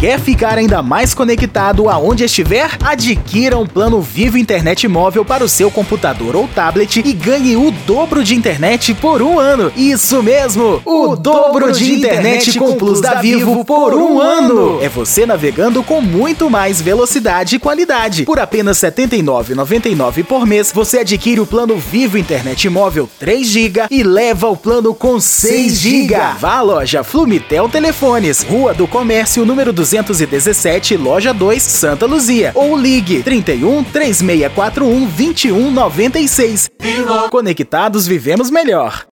Quer ficar ainda mais conectado aonde estiver? Adquira um plano Vivo Internet Móvel para o seu computador ou tablet e ganhe o dobro de internet por um ano. Isso mesmo, o, o dobro de internet com Plus da Vivo por um ano. É você navegando com muito mais velocidade e qualidade. Por apenas R$ 79,99 por mês, você adquire o plano Vivo Internet Móvel 3 GB e leva o plano com 6 GB. Vá à loja Flumitel Telefones, Rua do Comércio, número 217, loja 2, Santa Luzia. Ou ligue 31 3641 2196. Conectados vivemos melhor.